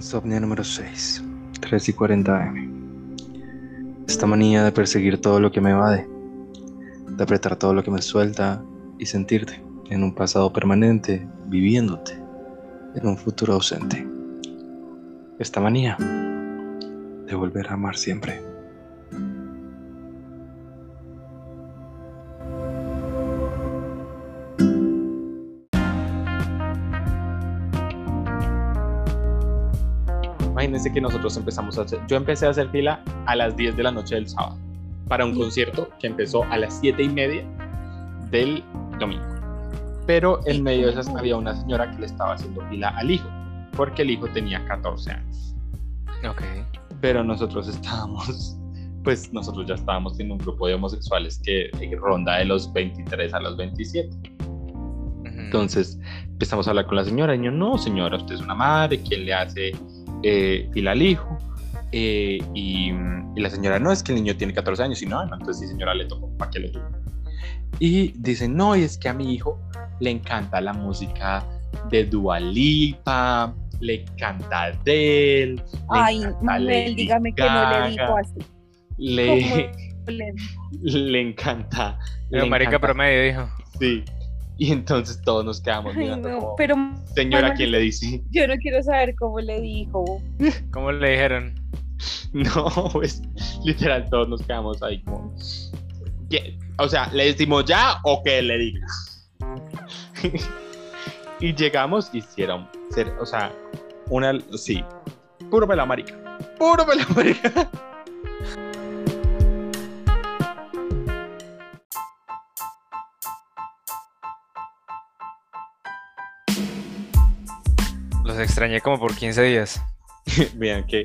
Insomnio número 6, 3 y 40 am. Esta manía de perseguir todo lo que me evade, de apretar todo lo que me suelta y sentirte en un pasado permanente, viviéndote en un futuro ausente. Esta manía de volver a amar siempre. Imagínense que nosotros empezamos a hacer, yo empecé a hacer fila a las 10 de la noche del sábado para un concierto que empezó a las 7 y media del domingo. Pero en medio de esas había una señora que le estaba haciendo fila al hijo, porque el hijo tenía 14 años. Ok. Pero nosotros estábamos, pues nosotros ya estábamos en un grupo de homosexuales que ronda de los 23 a los 27. Entonces empezamos a hablar con la señora y yo, no señora, usted es una madre, ¿quién le hace eh, fila al hijo? Eh, y, y, la señora, no, es que el niño tiene 14 años y no, no entonces sí señora le tocó, ¿para qué lo tuvo? Y dicen, no, y es que a mi hijo le encanta la música de Dualipa, le encanta Adele. Le Ay, encanta Manuel, dígame que no le dijo Gaga, así. Le, ¿Cómo le- encanta. Pero le marica encanta- promedio dijo. Sí. Y entonces todos nos quedamos Ay, mirando no, como, pero señora, Manuel, ¿quién le dice? yo no quiero saber cómo le dijo. ¿Cómo le dijeron? No, pues literal todos nos quedamos ahí como... ¿qué? O sea, ¿le decimos ya o que le diga? y llegamos y hicieron, ser- o sea, una, sí, puro pela marica, puro pela marica. Extrañé como por 15 días. Vean que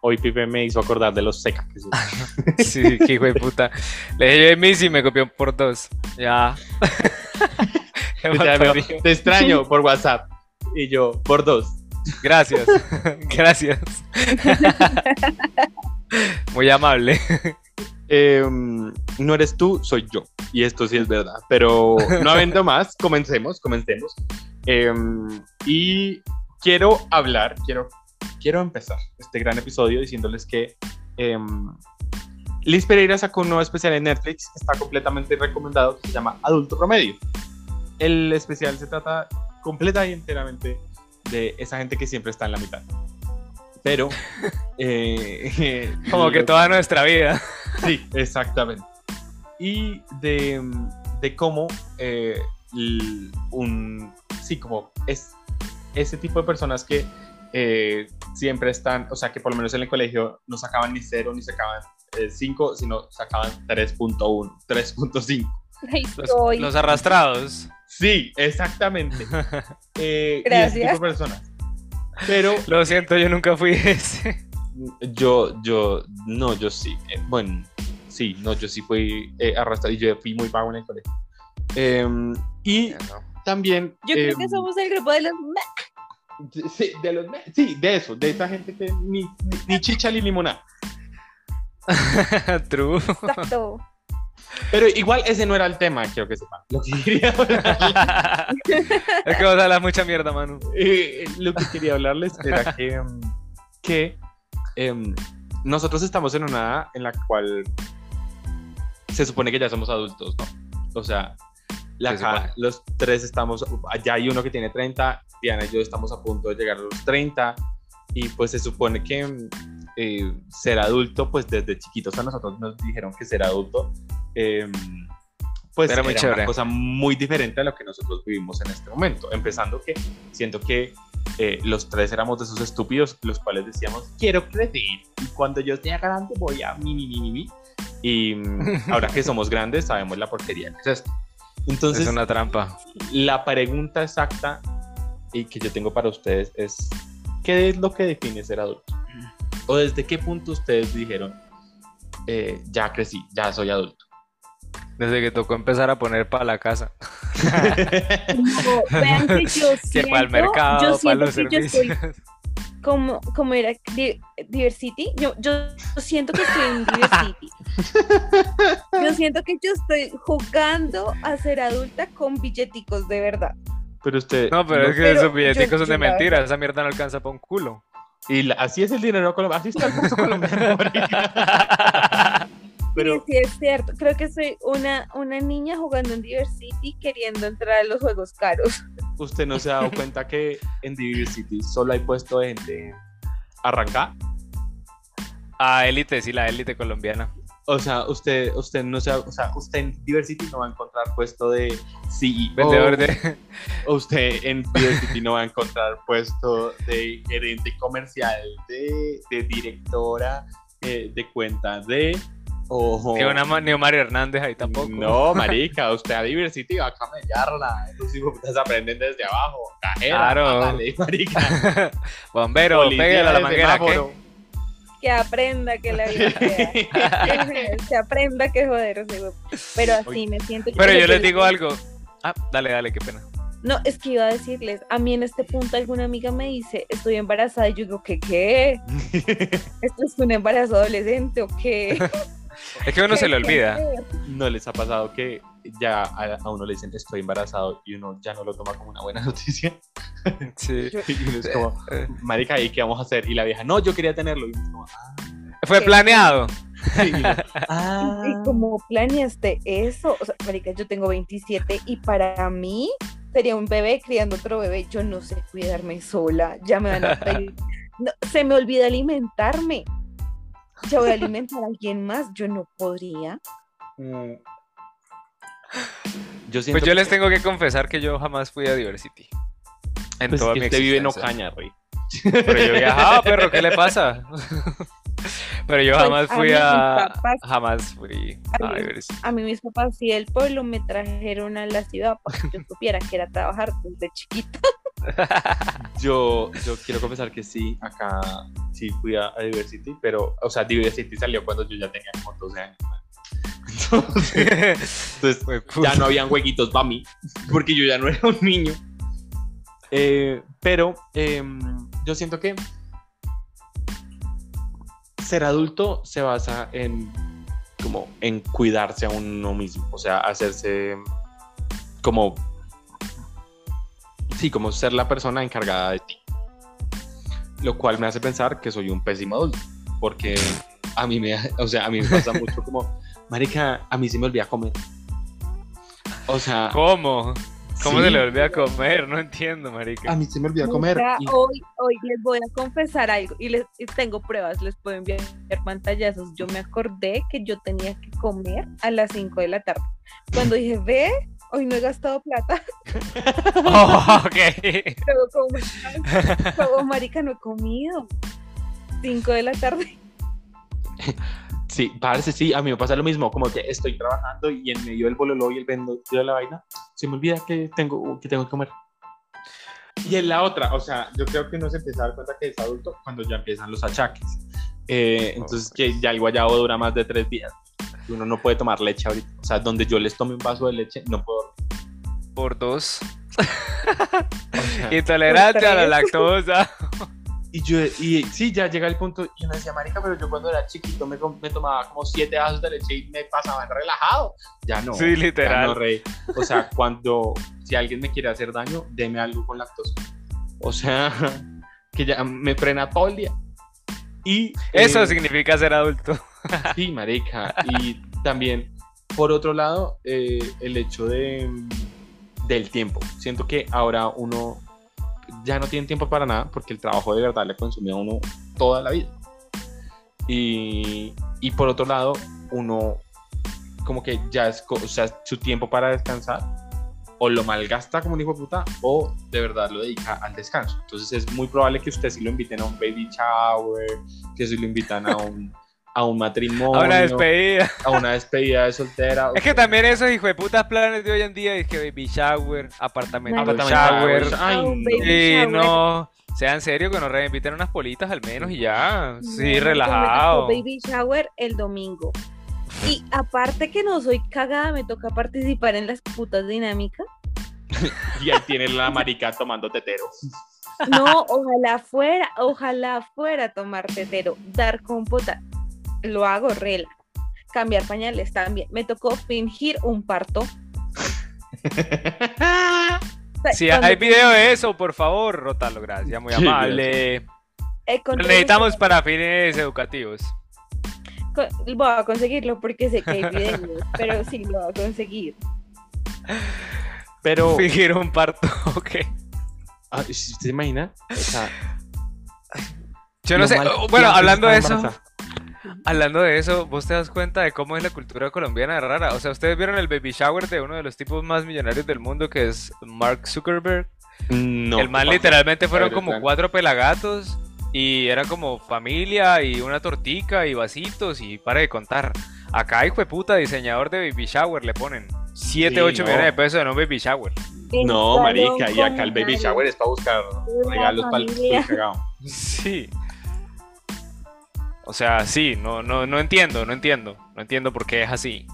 hoy Pipe me hizo acordar de los secas que. Sí, qué hijo de puta. Le dije yo de Missy y me copió por dos. Ya. Me- te extraño por WhatsApp. Y yo, por dos. Gracias. Gracias. Muy amable. Em, no eres tú, soy yo. Y esto sí es verdad. Pero no habiendo más, comencemos, comencemos. Em, y quiero hablar, quiero, quiero empezar este gran episodio diciéndoles que em, Liz Pereira sacó un nuevo especial en Netflix que está completamente recomendado, que se llama Adulto Promedio. El especial se trata completa y enteramente de esa gente que siempre está en la mitad. Pero... eh, Como que toda nuestra vida. Sí, exactamente. Y de, de cómo eh, un, sí, como es ese tipo de personas que eh, siempre están, o sea, que por lo menos en el colegio no sacaban ni cero, ni sacaban 5, sino sacaban 3.1, 3.5. Ahí Los, los arrastrados. Sí, exactamente. Eh, y ese Gracias. tipo de personas. Pero Lo siento, yo nunca fui ese. Yo, yo, no, yo sí. eh, bueno, sí, no, yo sí fui eh, arrastrado y yo fui muy vago en el colegio. Em, y también. Yo creo em, que somos el grupo de los Sí, de los, sí, de eso, de esa gente que ni, ni, ni chicha ni limonada. True. Exacto. Pero igual ese no era el tema, quiero que sepan. Lo que quería hablar- es que vas a hablar mucha mierda, Manu. eh, lo que quería hablarles era que, em, que em, nosotros estamos en una edad en la cual se supone que ya somos adultos, ¿no? O sea, la los tres estamos, allá hay uno que tiene 30, Diana y yo estamos a punto de llegar a los 30 y pues se supone que eh, ser adulto, pues desde chiquitos a nosotros nos dijeron que ser adulto, em, pues Era era, muy una chévere. cosa muy diferente a lo que nosotros vivimos en este momento. Empezando que siento que eh, los tres éramos de esos estúpidos los cuales decíamos, quiero crecer y cuando yo sea grande voy a mi, mi, mi, mi, mi". Y mm, ahora que somos grandes sabemos la porquería que es esto. Entonces, es una trampa. la pregunta exacta y que yo tengo para ustedes es, ¿qué es lo que define ser adulto? ¿O desde qué punto ustedes dijeron, eh, ya crecí, ya soy adulto? Desde que tocó empezar a poner para la casa. No, vean que yo Que siento, para el mercado, yo para los que yo estoy servicios. Como, como era Di- Diversity, yo, yo siento que estoy en Diversity. Yo siento que yo estoy jugando a ser adulta con billeticos de verdad. Pero usted. No, pero es que Pero esos billeticos yo- son de mentira. Esa mierda no alcanza para un culo. Y la- así es el dinero colombiano. Así está el peso colombiano. marica. Pero Sí, sí, es cierto. Creo que soy una, una niña jugando en Diversity queriendo entrar a los juegos caros. Usted no se ha dado cuenta que en Diversity solo hay puesto de gente arrancada. Ah, élite, sí, la élite colombiana. O sea, usted, usted no se ha- o sea, usted en Diversity no va a encontrar puesto de CEO. Vendedor de. O Usted en Diversity no va a encontrar puesto de gerente comercial, de, de directora, eh, de cuenta de. O, Ni una ni Mario Hernández ahí tampoco. No, marica, usted a Diversity va a camellarla. Esos hijos putas aprenden desde abajo. Cajera, Claro. hágale, marica. Bombero, pégale a la manguera. Que aprenda que la vida que aprenda que joder. Pero así me siento. Pero yo les que- digo algo. Ah, dale, dale, qué pena. No, es que iba a decirles, a mí en este punto alguna amiga me dice, estoy embarazada, y yo digo, ¿qué qué? ¿Esto es un embarazo adolescente o qué? Es que uno se le olvida. ¿No les ha pasado que ya a, a uno le dicen estoy embarazado y uno ya no lo toma como una buena noticia? Sí. Y uno es como, marica, ¿y qué vamos a hacer? Y la vieja, no, yo quería tenerlo. Y uno es como, Fue Sí. planeado. ah, y ah. ¿Y cómo planeaste eso? O sea, marica, yo tengo 27 y para mí sería un bebé criando otro bebé. Yo no sé cuidarme sola. Ya me van a pedir. No, se me olvida alimentarme. Ya voy a alimentar a alguien más. Yo no podría. Mm. Yo siento Pues yo les tengo que confesar que yo jamás fui a Diversity. En pues, toda que mi usted vive en. Ocaña, rey. Pero yo viajaba, perro, ¿qué le pasa? Pero yo Pues, jamás fui a. papás- Jamás fui a a mí- Diversity. A mí mis papás y el pueblo me trajeron a la ciudad para que yo supiera que era trabajar desde chiquita. Yo, yo quiero confesar que sí, acá sí fui a, a Diversity, pero, o sea, Diversity salió cuando yo ya tenía como 12 años. Entonces, ya no habían jueguitos para mí, porque yo ya no era un niño. Eh, pero em, yo siento que ser adulto se basa en como en cuidarse a uno mismo, o sea, hacerse como sí, como ser la persona encargada de ti. Lo cual me hace pensar que soy un pésimo adulto, porque a mí me, o sea, a mí me pasa mucho como, marica, a mí se me olvida comer. O sea, ¿Cómo? ¿Cómo sí, se le olvida comer? No entiendo, marica. A mí se me olvida comer. Y- hoy, hoy les voy a confesar algo y les y tengo pruebas, les puedo enviar pantallazos. Yo me acordé que yo tenía que comer a las 5 de la tarde. Cuando dije, ve, hoy no he gastado plata, Oh, ok. pero como, como marica no he comido. 5 de la tarde. Sí, parece, sí, a mí me pasa lo mismo, como que estoy trabajando y en medio del bololo y el vendo de la vaina, se me olvida que tengo que, tengo que comer. Y en la otra, o sea, yo creo que uno se empieza a dar cuenta que es adulto cuando ya empiezan los achaques. Eh, entonces, que ya el guayabo dura más de tres días. y Uno no puede tomar leche ahorita. O sea, donde yo les tome un vaso de leche, no puedo. Por dos. o sea, Intolerante a la lactosa. Y yo, y sí, ya llega el punto, y uno decía, marica, pero yo cuando era chiquito me, tomaba como siete vasos de leche y me pasaban relajado. Ya no. Sí, literal. No, rey. O sea, cuando, si alguien me quiere hacer daño, deme algo con lactosa. O sea, que ya me frena todo el día. Y Eso eh, significa ser adulto. Sí, marica. Y también, por otro lado, eh, el hecho de, del tiempo. Siento que ahora uno ya no tiene tiempo para nada porque el trabajo de verdad le consume a uno toda la vida. Y, y por otro lado, uno como que ya es, o sea, su tiempo para descansar o lo malgasta como un hijo de puta o de verdad lo dedica al descanso. Entonces es muy probable que usted sí lo inviten a un baby shower, que si lo invitan a un, a un matrimonio, A una despedida. a una despedida de soltera. Es que también esos hijo de putas planes de hoy en día es que baby shower, apartamento Apartamento shower. shower. Ay, no. shower. no, sean serios que nos reinviten unas politas al menos y ya. No, Sí, me relajado. Baby shower el domingo. Y aparte que no soy cagada, me toca participar en las putas dinámicas. Y ahí tiene la marica tomando tetero. No, ojalá fuera, ojalá fuera tomar tetero, dar compota. Lo hago rela. Cambiar pañales también. Me tocó fingir un parto. Si hay video de eso, por favor, rótalo, gracias, muy amable. Eh, necesitamos para fines educativos. Voy a conseguirlo porque sé que hay videos, pero sí lo voy a conseguir. Pero. Fingir un parto, ok. Ah, ¿Se imagina? O sea, yo no sé. bueno, hablando de eso. Hablando de eso, vos te das cuenta de cómo es la cultura colombiana rara. O sea, ustedes vieron el baby shower de uno de los tipos más millonarios del mundo, que es Mark Zuckerberg. No. El man literalmente fueron como cuatro pelagatos y era como familia y una tortica y vasitos y para de contar. Acá, hijo de puta, diseñador de baby shower le ponen 7, 8 millones de pesos en un baby shower. No, marica, y acá el baby shower es para buscar regalos para el cagado. Sí. O sea, sí, no, no, no entiendo, no entiendo. No entiendo por qué es así.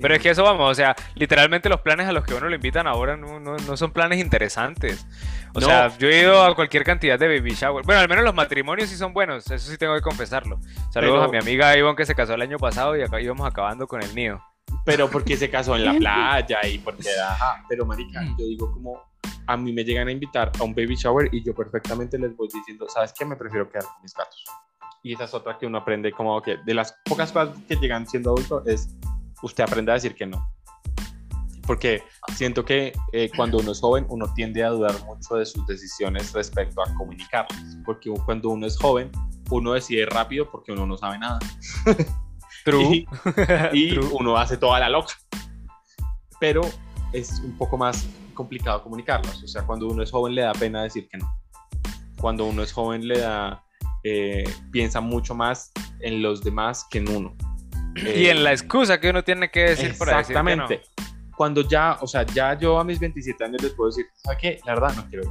Pero es que eso vamos, o sea, literalmente los planes a los que uno le invitan ahora no, no, son planes interesantes. O sea, yo he ido a cualquier cantidad de baby shower. Bueno, al menos los matrimonios sí son buenos, eso sí tengo que confesarlo. Saludos a mi amiga Ivonne que se casó el año pasado y acá íbamos acabando con el nido. Pero porque se casó en la playa y porque, ajá, pero marica, yo digo como, a mí me llegan a invitar a un baby shower y yo perfectamente les voy diciendo, ¿sabes qué? Me prefiero quedar con mis gatos. Y esa es otra que uno aprende como que de las pocas cosas que llegan siendo adulto es usted aprende a decir que no. Porque siento que eh, cuando uno es joven uno tiende a dudar mucho de sus decisiones respecto a comunicarlas. Porque cuando uno es joven uno decide rápido porque uno no sabe nada. True. y, uno hace toda la loca. Pero es un poco más complicado comunicarlos. O sea, cuando uno es joven le da pena decir que no. Cuando uno es joven le da, eh, piensa mucho más en los demás que en uno. y en la excusa que uno tiene que decir para decir que Cuando ya, o sea, ya yo a mis 27 años les puedo decir, ¿sabes qué? La verdad no quiero ir.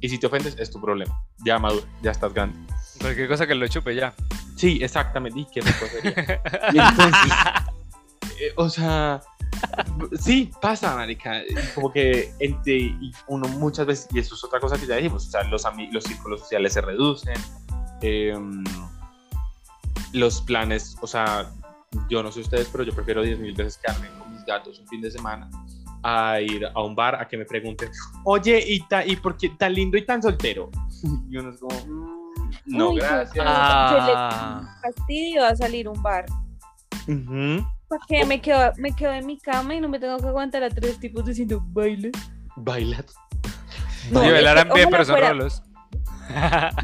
Y si te ofendes, es tu problema. Ya maduro, ya estás grande. Cualquier cosa que lo chupe ya. Sí, exactamente. Y qué rico sería. y entonces, eh, o sea, sí, pasa, marica. Como que entre uno muchas veces, y eso es otra cosa que ya dijimos, o sea, los, los círculos sociales se reducen, em, los planes, o sea, yo no sé ustedes, pero yo prefiero 10 mil veces quedarme con mis gatos un fin de semana a ir a un bar a que me pregunten, oye, ¿y, y por qué tan lindo y tan soltero? Y uno es como, mm, no, gracias. Yo le fastidio a salir a un bar. Porque me quedo, me quedo en mi cama y no me tengo que aguantar a tres tipos diciendo baila. Baila. No, y bailarán bien, pero son rolos.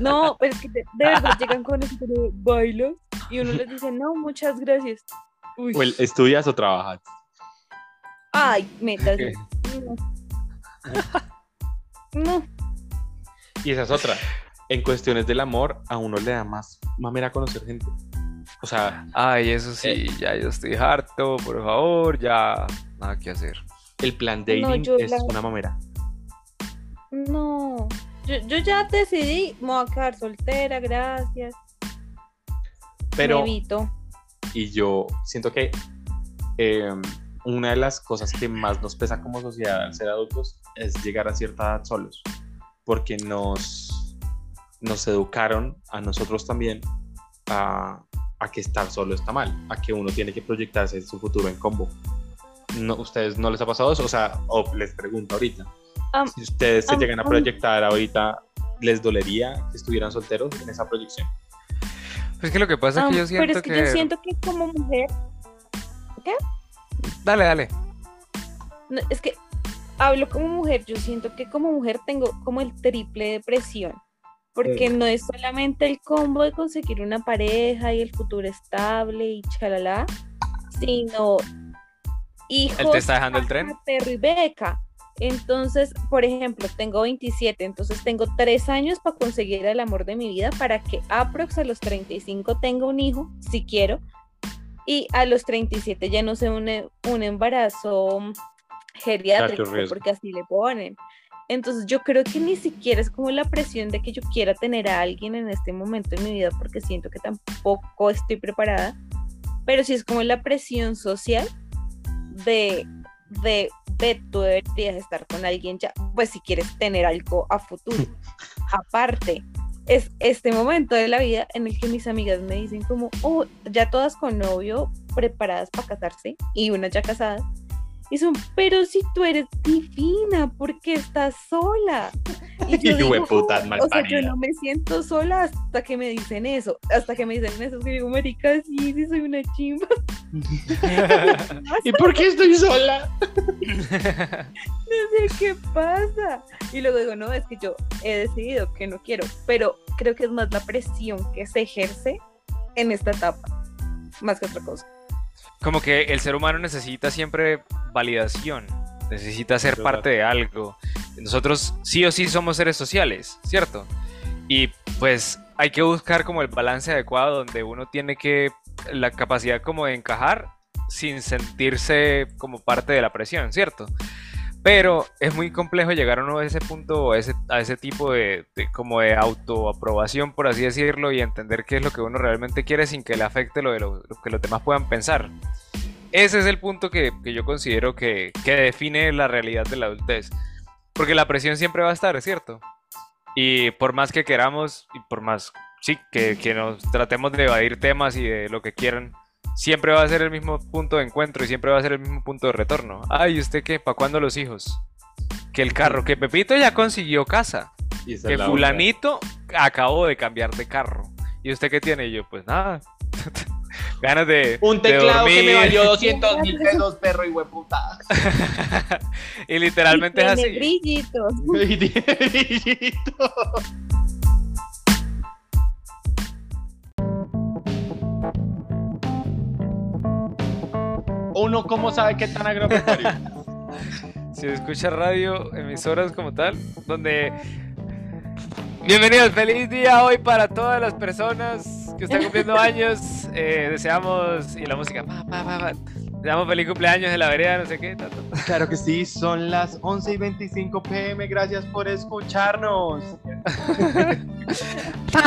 No, pero es que de, verdad llegan con eso de bailo y uno les dice, no, muchas gracias. Uy. O ¿Estudias o trabajas? Ay, metas. No. Y esa es otra. En cuestiones del amor, a uno le da más mamera conocer gente. O sea. Ay, eso sí, eh, ya yo estoy harto, por favor, ya nada que hacer. El plan dating es una mamera. No. Yo, ya decidí, me voy a quedar soltera, gracias. Pero. evito. Y yo siento que em, una de las cosas que más nos pesa como sociedad al ser adultos es llegar a cierta edad solos. Porque nos, nos educaron a nosotros también a, a que estar solo está mal, a que uno tiene que proyectarse en su futuro en combo. No, ¿Ustedes no les ha pasado eso? O sea, o les pregunto ahorita. si ustedes se llegan a proyectar ahorita, ¿les dolería que estuvieran solteros en esa proyección? Pues que lo que pasa es que yo siento pero es que, yo siento que como mujer... ¿Qué? Dale, dale. es que hablo como mujer, yo siento que como mujer tengo como el triple de presión porque no es solamente el combo de conseguir una pareja y el futuro estable y chalala, sino hijos, Él te está dejando el tren. Perro y beca. Entonces, por ejemplo, tengo 27, entonces tengo tres años para conseguir el amor de mi vida para que aprox a los 35 tenga un hijo, si quiero, y a los 37 ya no sea un, un embarazo geriátrico, porque así le ponen. Entonces yo creo que ni siquiera es como la presión de que yo quiera tener a alguien en este momento en mi vida porque siento que tampoco estoy preparada, pero sí es como la presión social de, de, de tú deberías estar con alguien ya, pues si quieres tener algo a futuro. Aparte, es este momento de la vida en el que mis amigas me dicen como, oh, ya todas con novio, preparadas para casarse y una ya casada Y son, pero si tú eres divina, ¿por qué estás sola? Y yo digo, o sea, yo no me siento sola hasta que me dicen eso, hasta que me dicen eso, que digo, marica, sí, sí soy una chimba. ¿Y por qué estoy sola? no sé qué pasa. Y luego digo, no, es que yo he decidido que no quiero, pero creo que es más la presión que se ejerce en esta etapa, más que otra cosa. Como que el ser humano necesita siempre validación, necesita ser parte de algo. Nosotros sí o sí somos seres sociales, ¿cierto? Y pues hay que buscar como el balance adecuado donde uno tiene que la capacidad como de encajar sin sentirse como parte de la presión, ¿cierto? Pero es muy complejo llegar a uno a ese punto, a ese, a ese tipo de, como de autoaprobación, por así decirlo, y entender qué es lo que uno realmente quiere sin que le afecte lo, de lo, que los demás puedan pensar. Ese es el punto que, que yo considero que, que, define la realidad de la adultez. Porque la presión siempre va a estar, ¿cierto? Y por más que queramos, y por más, sí, que, que nos tratemos de evadir temas y de lo que quieran, siempre va a ser el mismo punto de encuentro y siempre va a ser el mismo punto de retorno. Ay, ¿usted qué? ¿Para cuándo los hijos? Que el carro, que Pepito ya consiguió casa. que fulanito acabó de cambiar de carro. ¿Y usted qué tiene? Y yo, pues nada. Ganas de. Un teclado que me valió 200 mil pesos, perro y hueputa. y literalmente es así. Brillitos. Y tiene brillitos. uno cómo sabe qué tan agropecuario. si escucha radio, emisoras como tal, donde... Bienvenidos, feliz día hoy para todas las personas que están cumpliendo años. Eh, deseamos, y la música, deseamos feliz cumpleaños de la vereda, no sé qué. Claro que sí, son las 11 y 25 pm, gracias por escucharnos.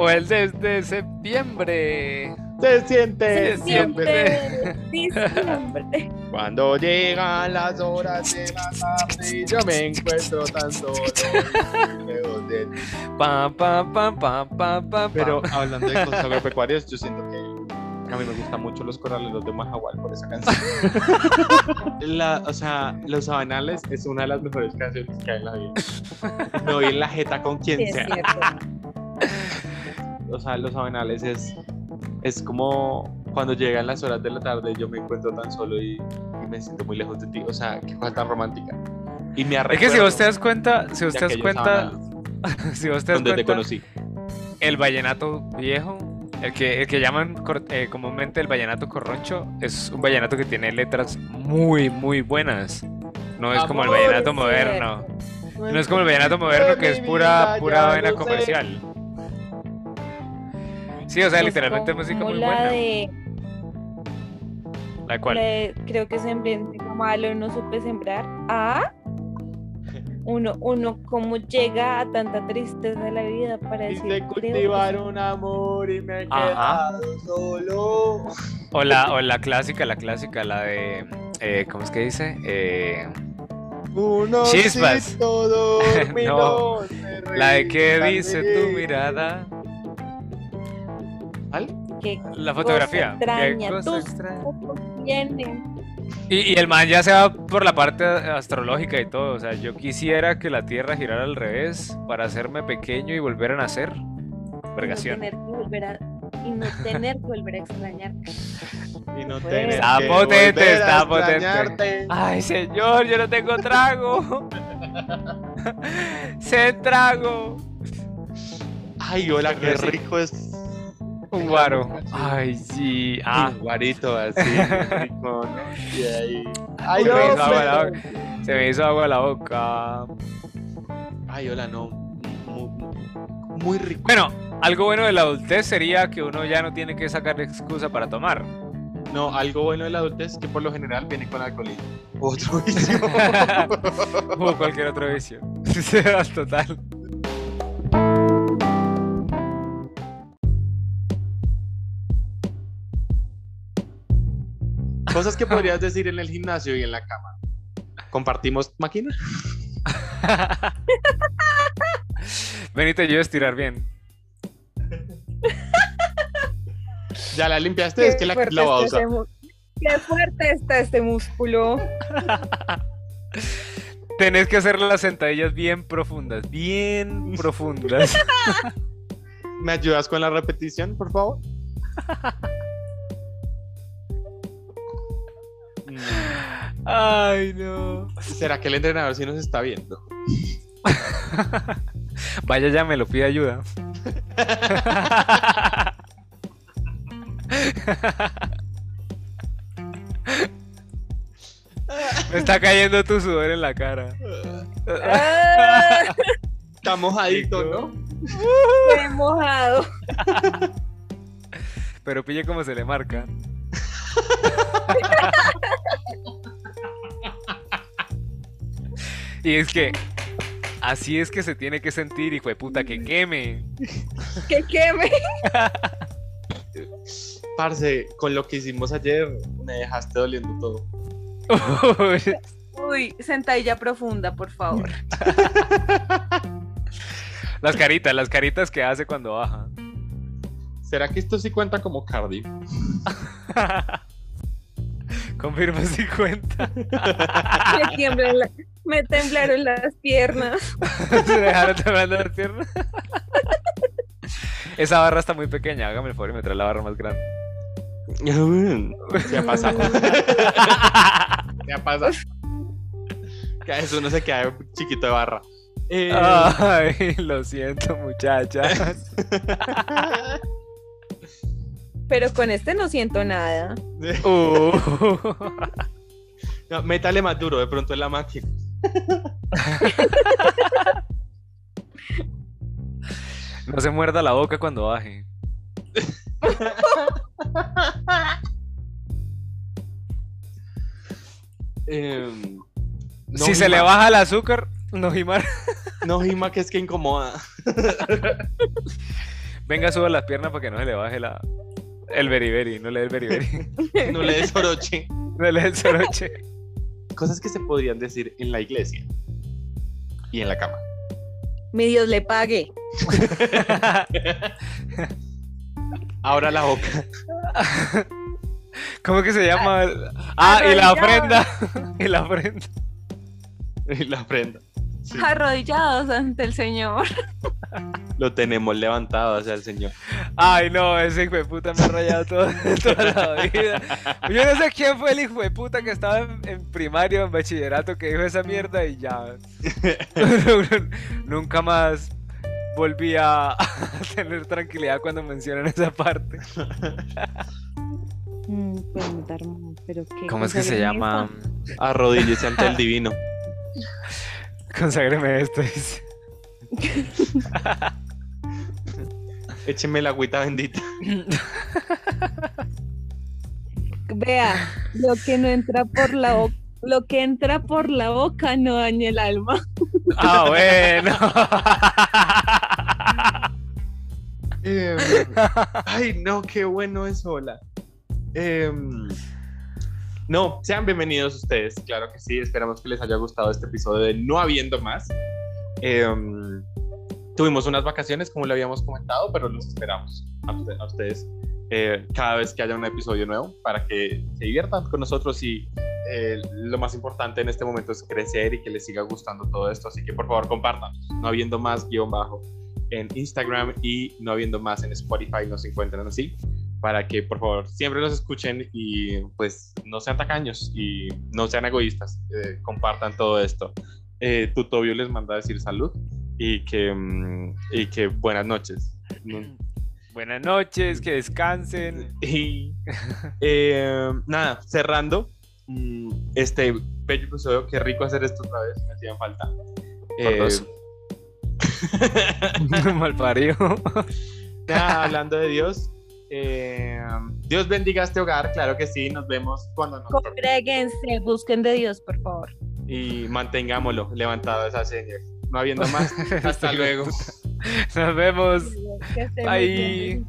O el desde septiembre. Se siente Se siente diciembre. Cuando llegan las horas de la tarde, yo me encuentro tan solo. Pam, pam, pam, pam, pam, pam. Pero hablando de cosas agropecuarias, yo siento que a mí me gustan mucho los corales de Mahahual por esa canción. la, o sea, Los Sabanales es una de las mejores canciones que hay en la vida. Me voy en la jeta con quien Sí, es sea. cierto. o sea, los avenales es, es como cuando llegan las horas de la tarde yo me encuentro tan solo y, y me siento muy lejos de ti. O sea, qué cosa tan romántica. Y me Es que si vos te das cuenta, si vos te das cuenta, si vos te das donde te cuenta, conocí. el vallenato viejo, el que, el que llaman cor- eh, comúnmente el vallenato corroncho, es un vallenato que tiene letras muy, muy buenas. No es como el vallenato moderno. No es como el vallenato moderno que es pura, pura vaina comercial. Sí, o sea, literalmente música muy la buena. de, La la cual. de- creo que sembré malo, no supe sembrar. Ah, uno, uno cómo llega a tanta tristeza de la vida para decir. Quise cultivar un amor y me he Ajá. quedado solo. O la, o la clásica, la clásica, la de. eh, ¿Cómo es que dice? Eh, Un Chispas. me la de qué dice tu mirada. ¿Cuál? qué La fotografía. Qué extraña, cosa tienen. Y, y el man ya se va por la parte astrológica y todo. O sea, yo quisiera que la Tierra girara al revés para hacerme pequeño y volver a nacer. y no Vergación. tener que volver a y no tener que volver a extrañar. Y no Pues- tener Está que potente, volver a está potente. Ay, señor, yo no tengo trago. Se trago. Ay, hola, qué rico es Un guaro. Ay, sí. Ah, un guarito así, rico, ¿no? Y ahí. Ay, se me hizo agua la boca. Se me hizo agua la boca. Ay, hola, no. Muy, muy rico. Bueno, algo bueno de la adultez sería que uno ya no tiene que sacar excusa para tomar. No, algo bueno de la adultez es que por lo general viene con alcoholismo. Otro vicio. o cualquier otro vicio. Total. Cosas que podrías decir en el gimnasio y en la cama. ¿Compartimos máquina? Benito, yo estirar bien. Ya la limpiaste, es que la, la voy a usar. Qué fuerte está este músculo. Tenés que hacer las sentadillas bien profundas, bien profundas. ¿Me ayudas con la repetición, por favor? Ay, no. ¿Será que el entrenador sí nos está viendo? Vaya, ya me lo pide ayuda. Me está cayendo tu sudor en la cara. Está mojadito, ¿no? Estoy mojado. Pero pille cómo se le marca. Y es que así es que se tiene que sentir, hijo de puta, que queme. Que queme. Parce, con lo que hicimos ayer, me dejaste doliendo todo. Uy, sentadilla profunda, por favor. las caritas, las caritas que hace cuando baja. ¿Será que esto sí cuenta como cardio? Confirmo si cuenta. Me, temblaron las piernas. ¿Se dejaron temblando las piernas? Esa barra está muy pequeña, hágame el favor y me trae la barra más grande. Se ha pasado. Se ha pasado. Eso no se queda chiquito de barra. Eh, Ay, lo siento, muchachas. Pero con este no siento nada. Uh. No, métale más duro, de pronto es la máquina. No se muerda la boca cuando baje. Em, si se le baja el azúcar, no gima. no gima que es que incomoda. Venga, suba las piernas para que no se le baje la, el beriberi, no le el beriberi. no le dé soroche. No le dé soroche. Cosas que se podrían decir en la iglesia y en la cama. Mi Dios le pague. Ahora la boca. ¿Cómo que se llama? Ah, y la ofrenda. y la ofrenda. Y la ofrenda. Arrodillados ante el Señor. Lo tenemos levantado hacia el Señor. Ay, no, ese hijo de puta me ha rayado toda la vida. Yo no sé quién fue el hijo de puta que estaba en, en primario, en bachillerato, que dijo esa mierda y ya. Nunca más volví a tener tranquilidad cuando mencionan esa parte. Mm, pero ¿Cómo es que se llama? Arrodíllese ante el divino. Conságreme esto, dice. Écheme la agüita bendita. Vea, lo que no entra por la boca, lo que entra por la boca no daña el alma. Ah, bueno. Em, ay, no, qué bueno es hola. Em, no, sean bienvenidos ustedes, claro que sí, esperamos que les haya gustado este episodio de No Habiendo Más. Em, tuvimos unas vacaciones, como lo habíamos comentado, pero los esperamos a, ustedes eh, cada vez que haya un episodio nuevo para que se diviertan con nosotros y eh, lo más importante en este momento es crecer y que les siga gustando todo esto, así que por favor compartan, no habiendo más guion bajo en Instagram y no habiendo más en Spotify, nos encuentran así para que por favor siempre nos escuchen y pues no sean tacaños y no sean egoístas, eh, compartan todo esto. Eh, Tobio les manda a decir salud y que, mm, y que buenas noches. Buenas noches, que descansen. Y eh, nada, cerrando mm, este bello episodio, qué rico hacer esto otra vez, me hacían falta. Eh, Mal parido. hablando de Dios, eh, Dios bendiga este hogar, claro que sí, nos vemos cuando nos... Congréguense, busquen de Dios, por favor. Y mantengámoslo levantado esa señal. No habiendo más, hasta luego. Nos vemos. Bye.